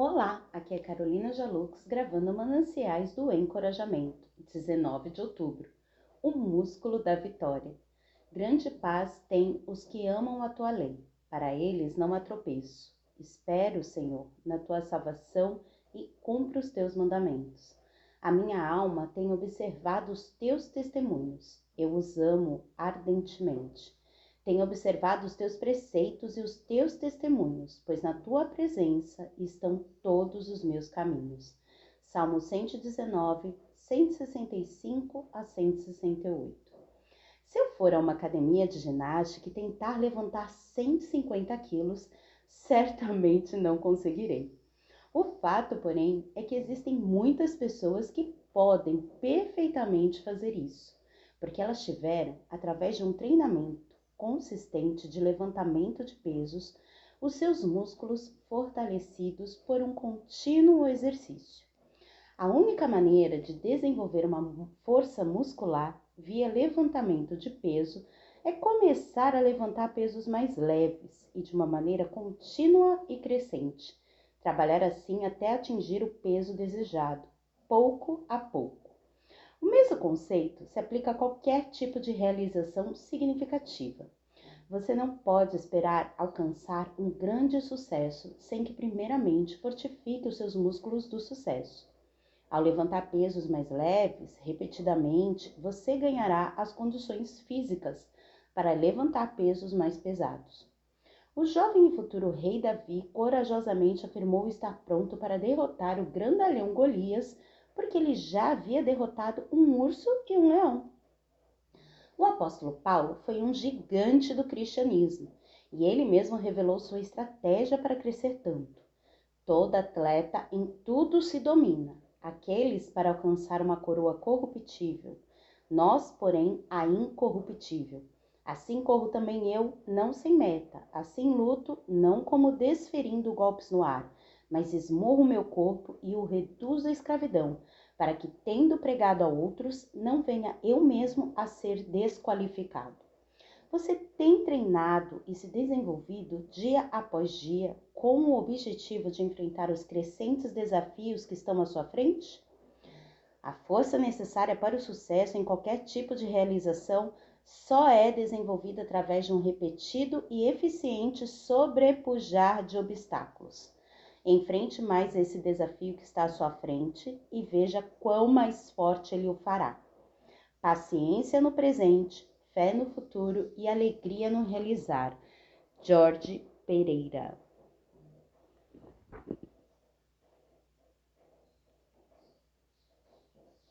Olá, aqui é Carolina Jalux gravando Mananciais do Encorajamento, 19 de outubro. O músculo da vitória. Grande paz tem os que amam a tua lei, para eles não há tropeço. Espero, Senhor, na tua salvação e cumpro os teus mandamentos. A minha alma tem observado os teus testemunhos, eu os amo ardentemente. Tenho observado os teus preceitos e os teus testemunhos, pois na tua presença estão todos os meus caminhos. Salmo 119, 165 a 168. Se eu for a uma academia de ginástica e tentar levantar 150 quilos, certamente não conseguirei. O fato, porém, é que existem muitas pessoas que podem perfeitamente fazer isso, porque elas tiveram, através de um treinamento, consistente de levantamento de pesos, os seus músculos fortalecidos por um contínuo exercício. A única maneira de desenvolver uma força muscular via levantamento de peso é começar a levantar pesos mais leves e de uma maneira contínua e crescente. Trabalhar assim até atingir o peso desejado, pouco a pouco. O mesmo conceito se aplica a qualquer tipo de realização significativa. Você não pode esperar alcançar um grande sucesso sem que, primeiramente, fortifique os seus músculos do sucesso. Ao levantar pesos mais leves, repetidamente, você ganhará as condições físicas para levantar pesos mais pesados. O jovem e futuro rei Davi corajosamente afirmou estar pronto para derrotar o grandalhão Golias porque ele já havia derrotado um urso e um leão. O apóstolo Paulo foi um gigante do cristianismo e ele mesmo revelou sua estratégia para crescer tanto. Todo atleta em tudo se domina, aqueles para alcançar uma coroa corruptível, nós, porém, a incorruptível. Assim corro também eu, não sem meta, assim luto, não como desferindo golpes no ar, mas esmurro meu corpo e o reduzo à escravidão, para que, tendo pregado a outros, não venha eu mesmo a ser desqualificado. Você tem treinado e se desenvolvido dia após dia com o objetivo de enfrentar os crescentes desafios que estão à sua frente? A força necessária para o sucesso em qualquer tipo de realização só é desenvolvida através de um repetido e eficiente sobrepujar de obstáculos. Enfrente mais esse desafio que está à sua frente e veja quão mais forte ele o fará. Paciência no presente, fé no futuro e alegria no realizar. Jorge Pereira